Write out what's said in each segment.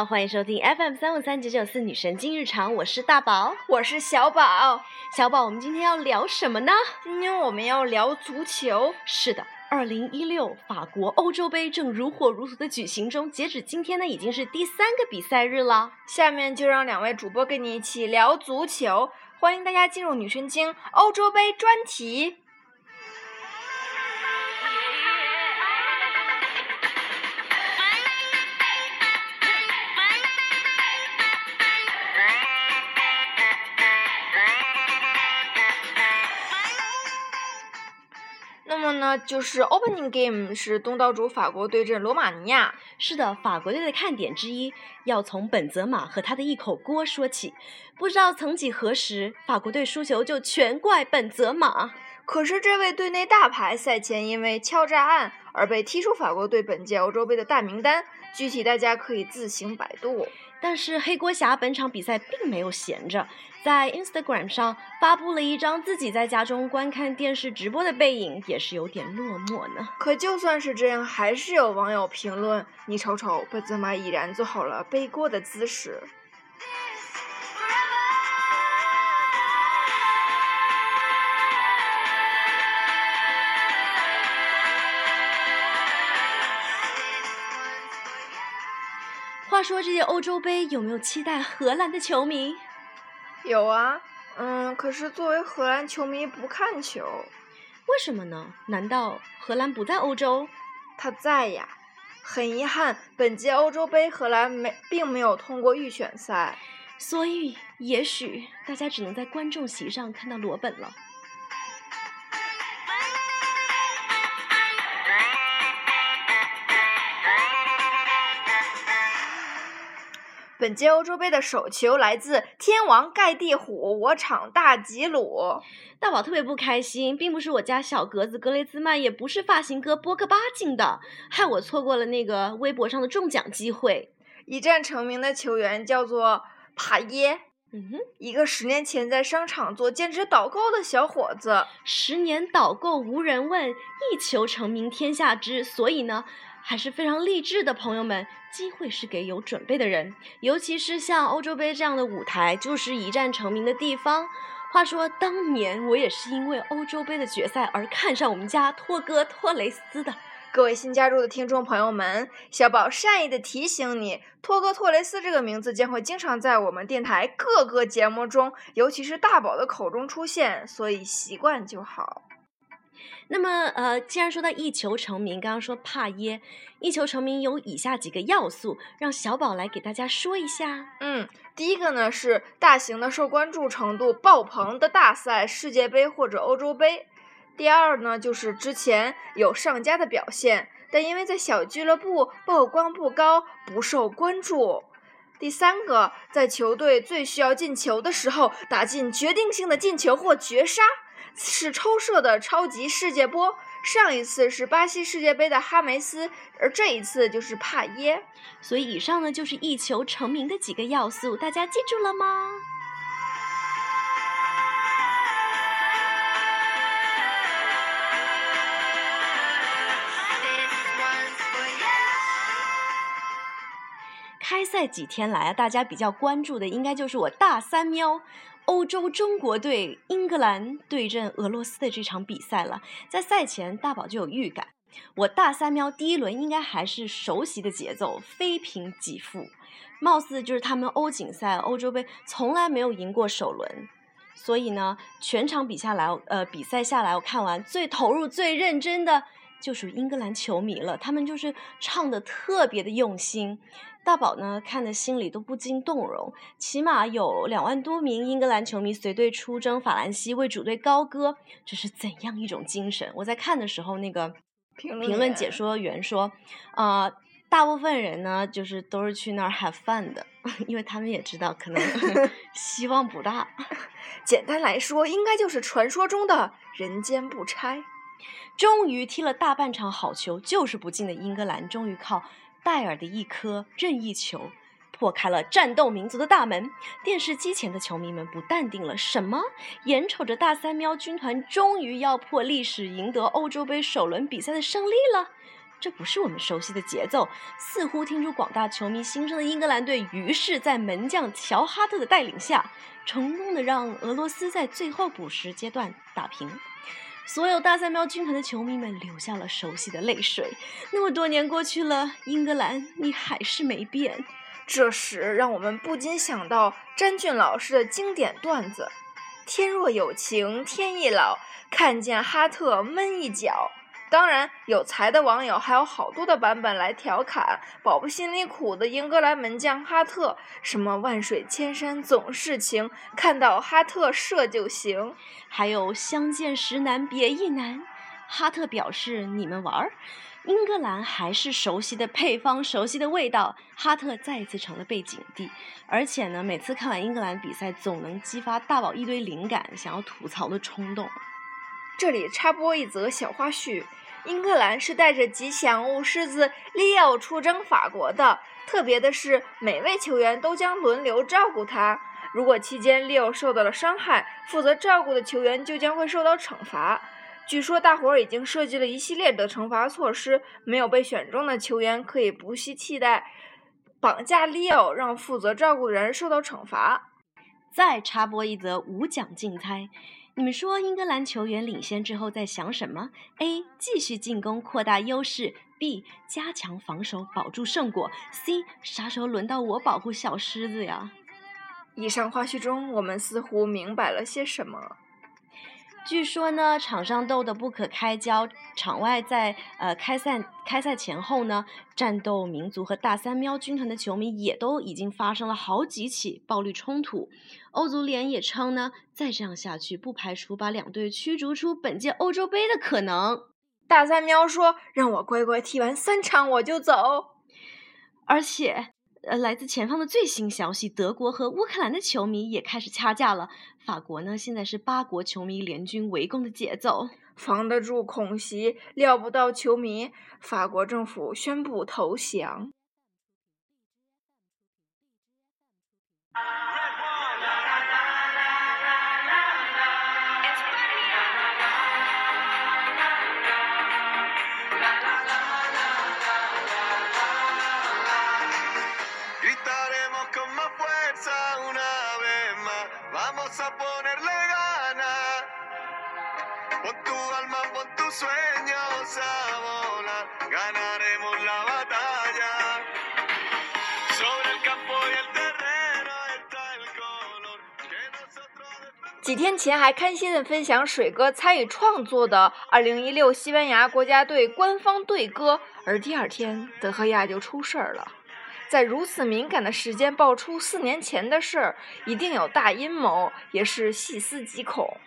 好，欢迎收听 FM 三五三九九四女神经日常，我是大宝。我是小宝，小宝，我们今天要聊什么呢？今天我们要聊足球。是的，二零一六法国欧洲杯正如火如荼的举行中，截止今天呢，已经是第三个比赛日了。下面就让两位主播跟你一起聊足球，欢迎大家进入女神经欧洲杯专题。呢，就是 opening game 是东道主法国对阵罗马尼亚。是的，法国队的看点之一要从本泽马和他的一口锅说起。不知道曾几何时，法国队输球就全怪本泽马。可是这位队内大牌赛前因为敲诈案而被踢出法国队本届欧洲杯的大名单，具体大家可以自行百度。但是黑锅侠本场比赛并没有闲着，在 Instagram 上发布了一张自己在家中观看电视直播的背影，也是有点落寞呢。可就算是这样，还是有网友评论：“你瞅瞅，贝兹玛已然做好了背锅的姿势。”话说这届欧洲杯有没有期待荷兰的球迷？有啊，嗯，可是作为荷兰球迷不看球，为什么呢？难道荷兰不在欧洲？他在呀。很遗憾，本届欧洲杯荷兰没并没有通过预选赛。所以也许大家只能在观众席上看到罗本了。本届欧洲杯的首球来自天王盖地虎，我场大吉鲁。大宝特别不开心，并不是我家小格子格雷兹曼，也不是发型哥波克巴进的，害我错过了那个微博上的中奖机会。一战成名的球员叫做帕耶，嗯哼，一个十年前在商场做兼职导购的小伙子。十年导购无人问，一球成名天下知。所以呢，还是非常励志的，朋友们，机会是给有准备的人，尤其是像欧洲杯这样的舞台，就是一战成名的地方。话说，当年我也是因为欧洲杯的决赛而看上我们家托哥托雷斯的。各位新加入的听众朋友们，小宝善意的提醒你，托哥托雷斯这个名字将会经常在我们电台各个节目中，尤其是大宝的口中出现，所以习惯就好。那么，呃，既然说到一球成名，刚刚说帕耶，一球成名有以下几个要素，让小宝来给大家说一下。嗯，第一个呢是大型的受关注程度爆棚的大赛，世界杯或者欧洲杯。第二呢就是之前有上佳的表现，但因为在小俱乐部曝光不高，不受关注。第三个，在球队最需要进球的时候，打进决定性的进球或绝杀，是抽射的超级世界波。上一次是巴西世界杯的哈梅斯，而这一次就是帕耶。所以以上呢就是一球成名的几个要素，大家记住了吗？开赛几天来啊，大家比较关注的应该就是我大三喵欧洲中国队英格兰对阵俄罗斯的这场比赛了。在赛前，大宝就有预感，我大三喵第一轮应该还是熟悉的节奏，非平即负。貌似就是他们欧锦赛、欧洲杯从来没有赢过首轮，所以呢，全场比下来，呃，比赛下来，我看完最投入、最认真的就属英格兰球迷了。他们就是唱的特别的用心。大宝呢看的心里都不禁动容，起码有两万多名英格兰球迷随队出征法兰西，为主队高歌，这是怎样一种精神？我在看的时候，那个评论评论解说员说，呃，大部分人呢就是都是去那儿 have fun 的，因为他们也知道可能 希望不大。简单来说，应该就是传说中的人间不拆。终于踢了大半场好球，就是不进的英格兰，终于靠戴尔的一颗任意球。破开了战斗民族的大门，电视机前的球迷们不淡定了。什么？眼瞅着大三喵军团终于要破历史，赢得欧洲杯首轮比赛的胜利了？这不是我们熟悉的节奏。似乎听出广大球迷心声的英格兰队，于是，在门将乔哈特的带领下，成功的让俄罗斯在最后补时阶段打平。所有大三喵军团的球迷们流下了熟悉的泪水。那么多年过去了，英格兰，你还是没变。这时，让我们不禁想到詹俊老师的经典段子：“天若有情天亦老，看见哈特闷一脚。”当然，有才的网友还有好多的版本来调侃宝宝心里苦的英格兰门将哈特，什么“万水千山总是情，看到哈特射就行”，还有“相见时难别亦难”。哈特表示：“你们玩儿。”英格兰还是熟悉的配方，熟悉的味道。哈特再一次成了背景地，而且呢，每次看完英格兰比赛，总能激发大宝一堆灵感，想要吐槽的冲动。这里插播一则小花絮：英格兰是带着吉祥物狮子利奥出征法国的。特别的是，每位球员都将轮流照顾他。如果期间利奥受到了伤害，负责照顾的球员就将会受到惩罚。据说大伙儿已经设计了一系列的惩罚措施，没有被选中的球员可以不惜替代绑架利奥，让负责照顾的人受到惩罚。再插播一则无奖竞猜，你们说英格兰球员领先之后在想什么？A. 继续进攻扩大优势；B. 加强防守保住胜果；C. 啥时候轮到我保护小狮子呀？以上花絮中，我们似乎明白了些什么。据说呢，场上斗得不可开交，场外在呃开赛开赛前后呢，战斗民族和大三喵军团的球迷也都已经发生了好几起暴力冲突。欧足联也称呢，再这样下去，不排除把两队驱逐出本届欧洲杯的可能。大三喵说：“让我乖乖踢完三场我就走。”而且。呃，来自前方的最新消息，德国和乌克兰的球迷也开始掐架了。法国呢，现在是八国球迷联军围攻的节奏，防得住恐袭，料不到球迷，法国政府宣布投降。几天前还开心的分享水哥参与创作的2016西班牙国家队官方队歌，而第二天德赫亚就出事儿了。在如此敏感的时间爆出四年前的事儿，一定有大阴谋，也是细思极恐。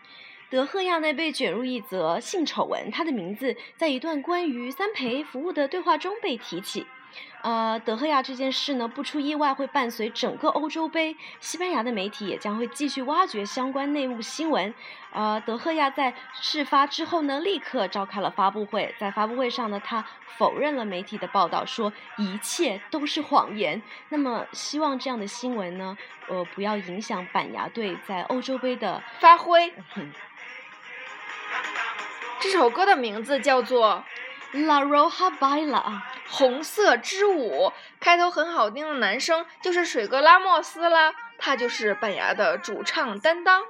德赫亚呢被卷入一则性丑闻，他的名字在一段关于三陪服务的对话中被提起。呃，德赫亚这件事呢，不出意外会伴随整个欧洲杯。西班牙的媒体也将会继续挖掘相关内幕新闻。呃，德赫亚在事发之后呢，立刻召开了发布会。在发布会上呢，他否认了媒体的报道，说一切都是谎言。那么，希望这样的新闻呢，呃，不要影响板牙队在欧洲杯的发挥。这首歌的名字叫做。La Roja Baila，红色之舞，开头很好听的男生就是水哥拉莫斯啦，他就是板牙的主唱担当。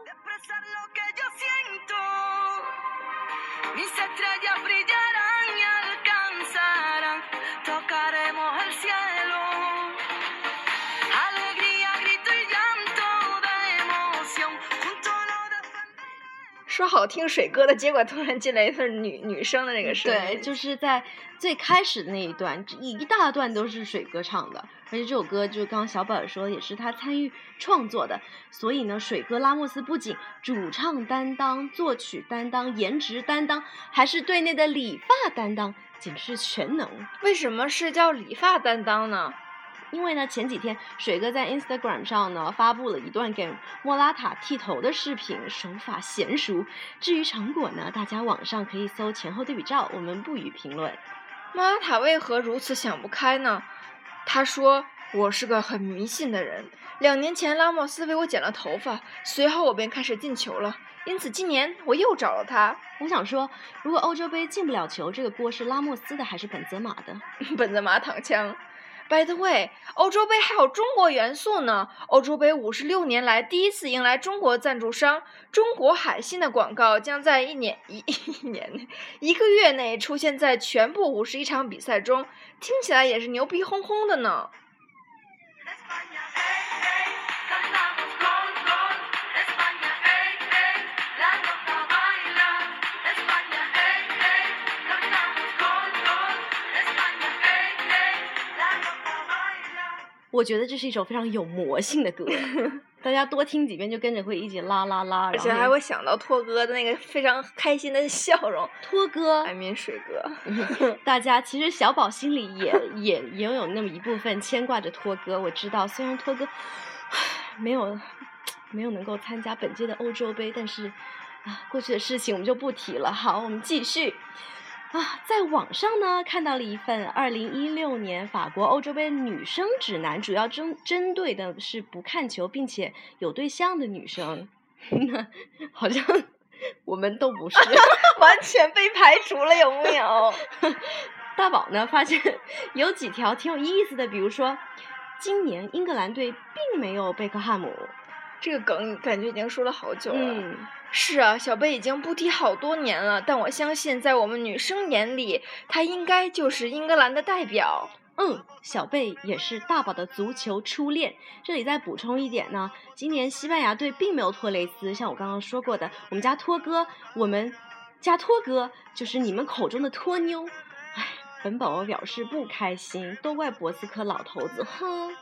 说好听水哥的，结果突然进来一份女女生的那个声音。对，就是在最开始的那一段，一一大段都是水哥唱的，而且这首歌就刚刚小宝说，也是他参与创作的。所以呢，水哥拉莫斯不仅主唱担当、作曲担当、颜值担当，还是队内的理发担当，简直是全能。为什么是叫理发担当呢？因为呢，前几天水哥在 Instagram 上呢发布了一段给莫拉塔剃头的视频，手法娴熟。至于成果呢，大家网上可以搜前后对比照，我们不予评论。莫拉塔为何如此想不开呢？他说：“我是个很迷信的人。两年前拉莫斯为我剪了头发，随后我便开始进球了。因此今年我又找了他。我想说，如果欧洲杯进不了球，这个锅是拉莫斯的还是本泽马的？本泽马躺枪。By the way，欧洲杯还有中国元素呢。欧洲杯五十六年来第一次迎来中国赞助商中国海信的广告，将在一年一一年内一个月内出现在全部五十一场比赛中，听起来也是牛逼哄哄的呢。我觉得这是一首非常有魔性的歌，大家多听几遍就跟着会一起啦啦啦，而且还会想到托哥的那个非常开心的 笑容。托哥 I mean 水哥，大家其实小宝心里也也也有那么一部分牵挂着托哥。我知道，虽然托哥唉没有没有能够参加本届的欧洲杯，但是啊，过去的事情我们就不提了。好，我们继续。啊，在网上呢看到了一份二零一六年法国欧洲杯女生指南，主要针针对的是不看球并且有对象的女生。好像我们都不是。完全被排除了，有没有？大宝呢发现有几条挺有意思的，比如说，今年英格兰队并没有贝克汉姆。这个梗感觉已经说了好久了。嗯，是啊，小贝已经不踢好多年了，但我相信在我们女生眼里，他应该就是英格兰的代表。嗯，小贝也是大宝的足球初恋。这里再补充一点呢，今年西班牙队并没有托雷斯，像我刚刚说过的，我们家托哥，我们家托哥就是你们口中的托妞。唉，本宝宝表示不开心，都怪博斯科老头子，哼。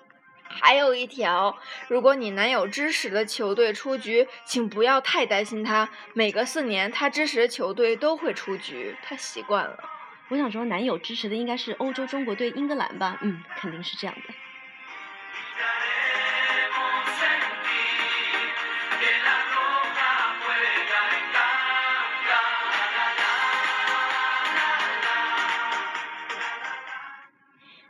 还有一条，如果你男友支持的球队出局，请不要太担心他。每隔四年，他支持的球队都会出局，他习惯了。我想说，男友支持的应该是欧洲中国队英格兰吧？嗯，肯定是这样的。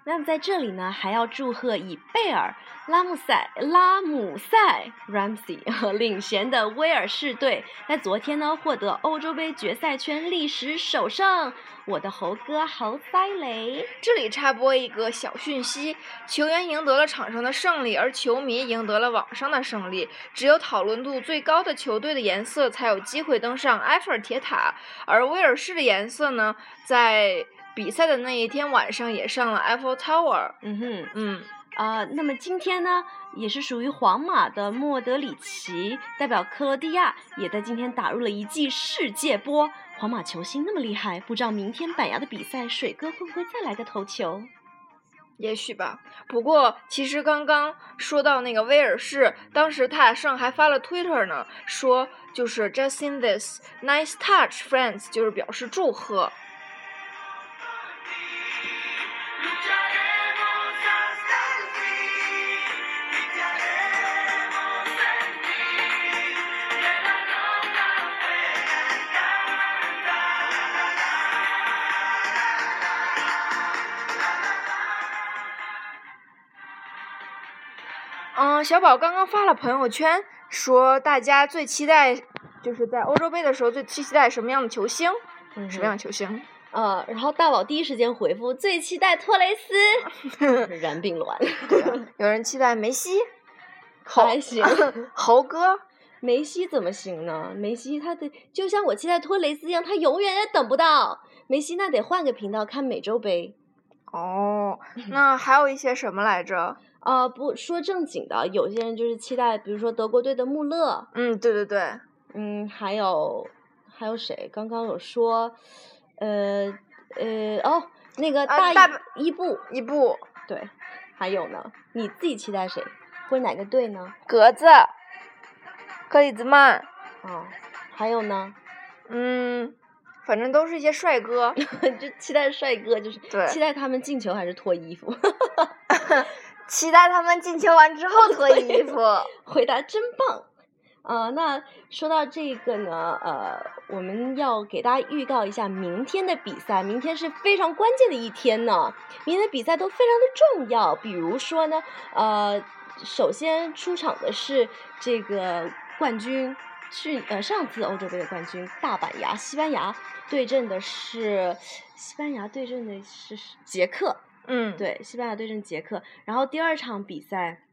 那么在这里呢，还要祝贺以贝尔、拉姆塞、拉姆塞 （Ramsey） 和领衔的威尔士队，在昨天呢获得欧洲杯决赛圈历史首胜。我的猴哥猴塞雷，这里插播一个小讯息：球员赢得了场上的胜利，而球迷赢得了网上的胜利。只有讨论度最高的球队的颜色才有机会登上埃菲尔铁塔，而威尔士的颜色呢，在比赛的那一天晚上也上了 Eiffel Tower。嗯哼。嗯，啊、那么今天呢，也是属于皇马的莫德里奇代表克罗地亚，也在今天打入了一记世界波。皇马球星那么厉害，不知道明天板牙的比赛，水哥会不会再来个头球？也许吧。不过其实刚刚说到那个威尔士，当时塔上还发了 Twitter 呢，说就是 Just in this nice touch, friends，就是表示祝贺。嗯，小宝刚刚发了朋友圈，说大家最期待就是在欧洲杯的时候最期待什么样的球星？嗯什么样的球星？呃，然后大宝第一时间回复最期待托雷斯，然并卵，有人期待梅西，还行。猴哥。梅西怎么行呢？梅西他得就像我期待托雷斯一样，他永远也等不到。梅西那得换个频道看美洲杯。哦，那还有一些什么来着？呃，不说正经的，有些人就是期待，比如说德国队的穆勒，嗯，对对对，嗯，还有还有谁？刚刚有说，呃呃哦，那个大伊伊布，伊布、对，还有呢，你自己期待谁？或者哪个队呢？格子、克里兹曼，哦，还有呢？嗯，反正都是一些帅哥。就期待帅哥，就是期待他们进球还是脱衣服？期待他们进球完之后脱衣服。回答真棒。呃，那说到这个呢，呃，我们要给大家预告一下明天的比赛，明天是非常关键的一天呢。明天的比赛都非常的重要，比如说呢，呃，首先出场的是这个冠军，去呃上次欧洲杯的冠军大板牙西班牙对阵的是西班牙对阵的是捷克，嗯，对，西班牙对阵捷克。然后第二场比赛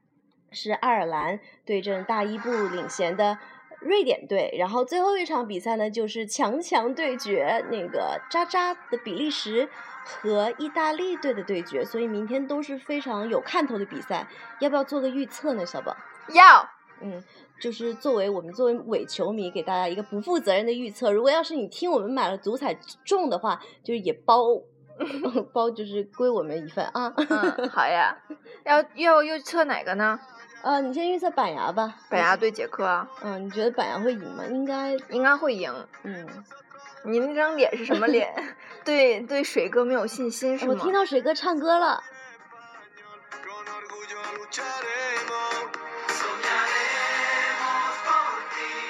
是爱尔兰对阵大伊布领衔的瑞典队，然后最后一场比赛呢就是强强对决，那个渣渣的比利时和意大利队的对决，所以明天都是非常有看头的比赛。要不要做个预测呢，小宝？要嗯，就是作为我们作为伪球迷，给大家一个不负责任的预测。如果要是你听我们买了足彩中的话，就是也包 包，就是归我们一份啊。嗯，好呀。要要预测哪个呢？呃，你先预测板牙吧。板牙对杰克啊，嗯，你觉得板牙会赢吗？应该，应该会赢。嗯。你那张脸是什么脸？对 对，水哥没有信心是吗？我听到水哥唱歌了。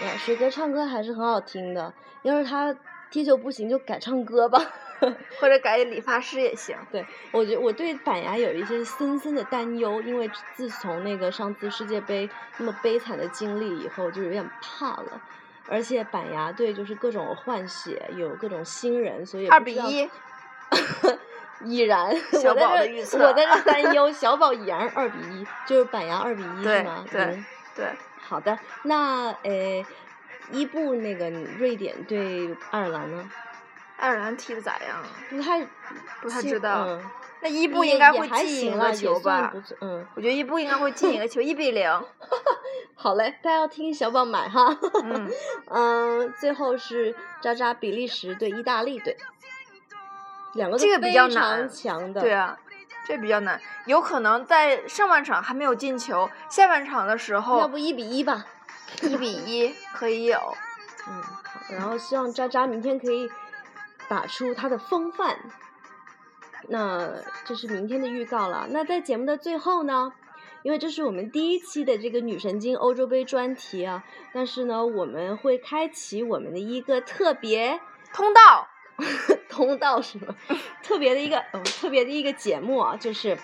呀，水哥唱歌还是很好听的。要是他踢球不行，就改唱歌吧。或者改理发师也行。对，我觉我对板牙有一些深深的担忧，因为自从那个上次世界杯那么悲惨的经历以后，就有点怕了。而且板牙队就是各种换血，有各种新人，所以二比一，已然，小宝的我在这预测我在这担忧，小宝已然二比一，就是板牙二比一对是吗？对对对，好的，那呃，伊布那个瑞典对爱尔兰呢？爱尔兰踢的咋样啊？不太不太知道。嗯，那伊布应该会进一，个球吧。嗯，我觉得伊布应该会进一个球，一比零。好嘞，大家要听小宝买哈。嗯，嗯，最后是渣渣比利时对意大利队，两个都这个比较难强的。对啊，这比较难，有可能在上半场还没有进球，下半场的时候要不一比一吧？一比一 可以有。嗯，好，然后希望渣渣明天可以打出他的风范。那这是明天的预告了。那在节目的最后呢，因为这是我们第一期的这个女神经欧洲杯专题啊，但是呢，我们会开启我们的一个特别通道，通道是吗？特别的一个哦特别的一个节目啊，就是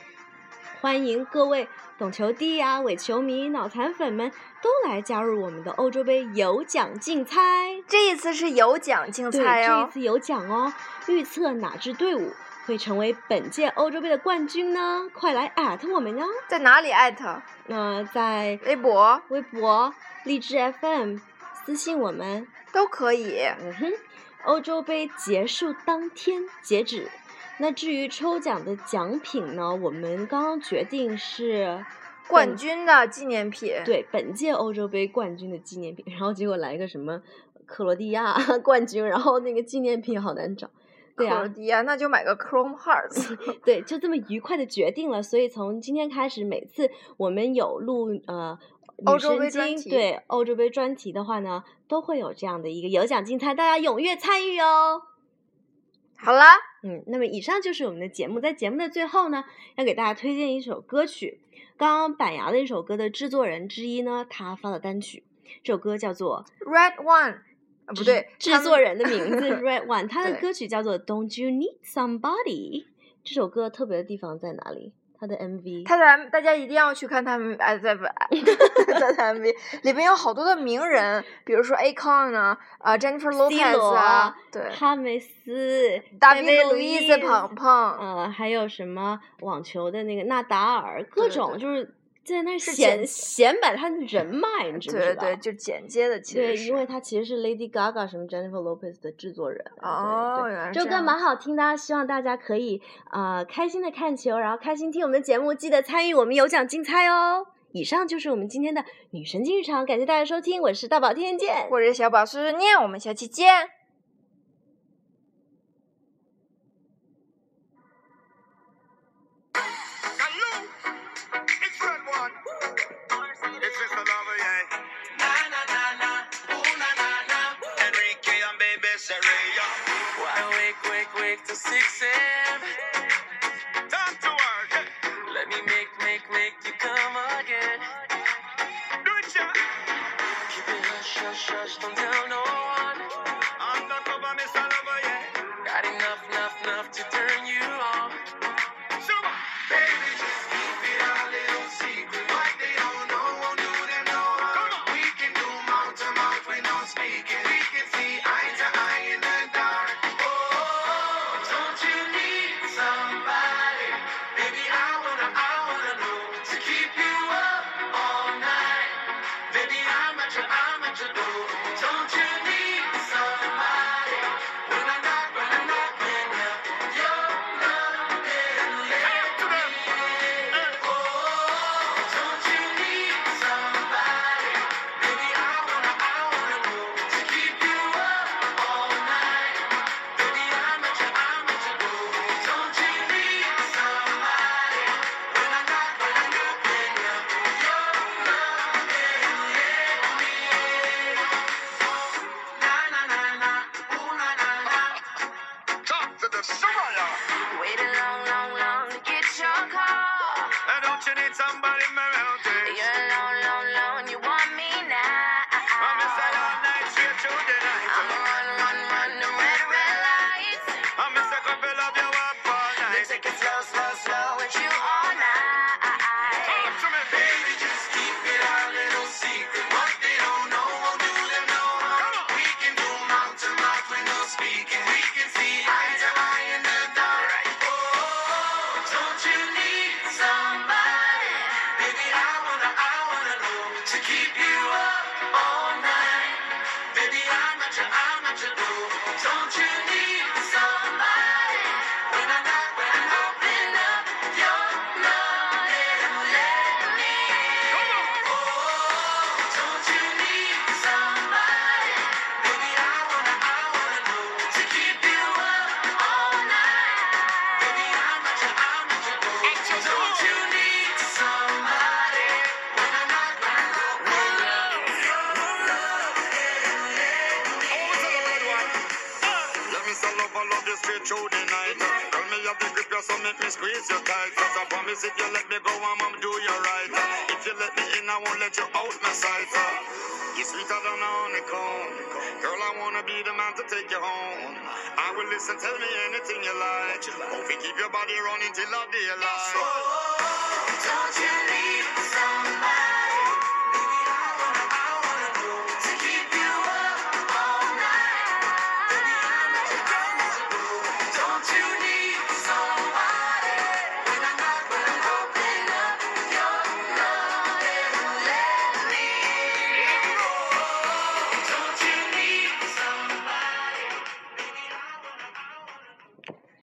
欢迎各位懂球帝呀、伪球迷、脑残粉们都来加入我们的欧洲杯有奖竞猜。这一次是有奖竞，猜哦。这一次有奖哦！预测哪支队伍会成为本届欧洲杯的冠军呢？快来艾特我们哦！在哪里艾特？那、在微博微博、荔枝 FM 私信我们。都可以。嗯哼，欧洲杯结束当天截止。那至于抽奖的奖品呢，我们刚刚决定是冠军的纪念品。对本届欧洲杯冠军的纪念品，然后结果来个什么克罗地亚 冠军，然后那个纪念品好难找。对啊克罗，地亚，那就买个 Chrome Hearts。对，就这么愉快的决定了。所以从今天开始，每次我们有录呃女欧洲杯对欧洲杯专题的话呢，都会有这样的一个有奖竞猜，大家踊跃参与哦。好了，嗯，那么以上就是我们的节目，在节目的最后呢，要给大家推荐一首歌曲。刚刚板牙的一首歌的制作人之一呢，他发了单曲，这首歌叫做 Red One，啊不对，制作人的名字 Red One，他的歌曲叫做 Don't You Need Somebody。这首歌特别的地方在哪里？他的 MV，他的 M，大家一定要去看他们，哎，在不，他的 MV 里面有好多的名人，比如说 Akon 啊，啊 Jennifer Lopez 啊，对，哈梅斯、大卫路易斯庞庞，嗯，还有什么网球的那个纳达尔，各种就是在那是显显摆他的人脉，你知不知道？对对，就简介的其对，实对，因为他其实是 Lady Gaga 什么 Jennifer Lopez 的制作人。哦，对原来是这首歌蛮好听的啊，希望大家可以呃开心的看球，然后开心听我们的节目，记得参与我们有奖竞猜哦。以上就是我们今天的女神经日常，感谢大家收听，我是大宝，天天见。我是小宝碎碎念，我们下期见。6 a.m. Time to work. Let me make, make, make you come again. Do it, yeah. Keep it hush, hush, hush, don't tell no one. let me squeeze you tight. Cause I promise if you let me go, I'm gonna do you right. If you let me in, I won't let you out my sight. You're sweeter than a honeycomb. Girl, I wanna be the man to take you home. I will listen, tell me anything you like. Hope you keep your body running till I daylight. So, don't you leave somebody.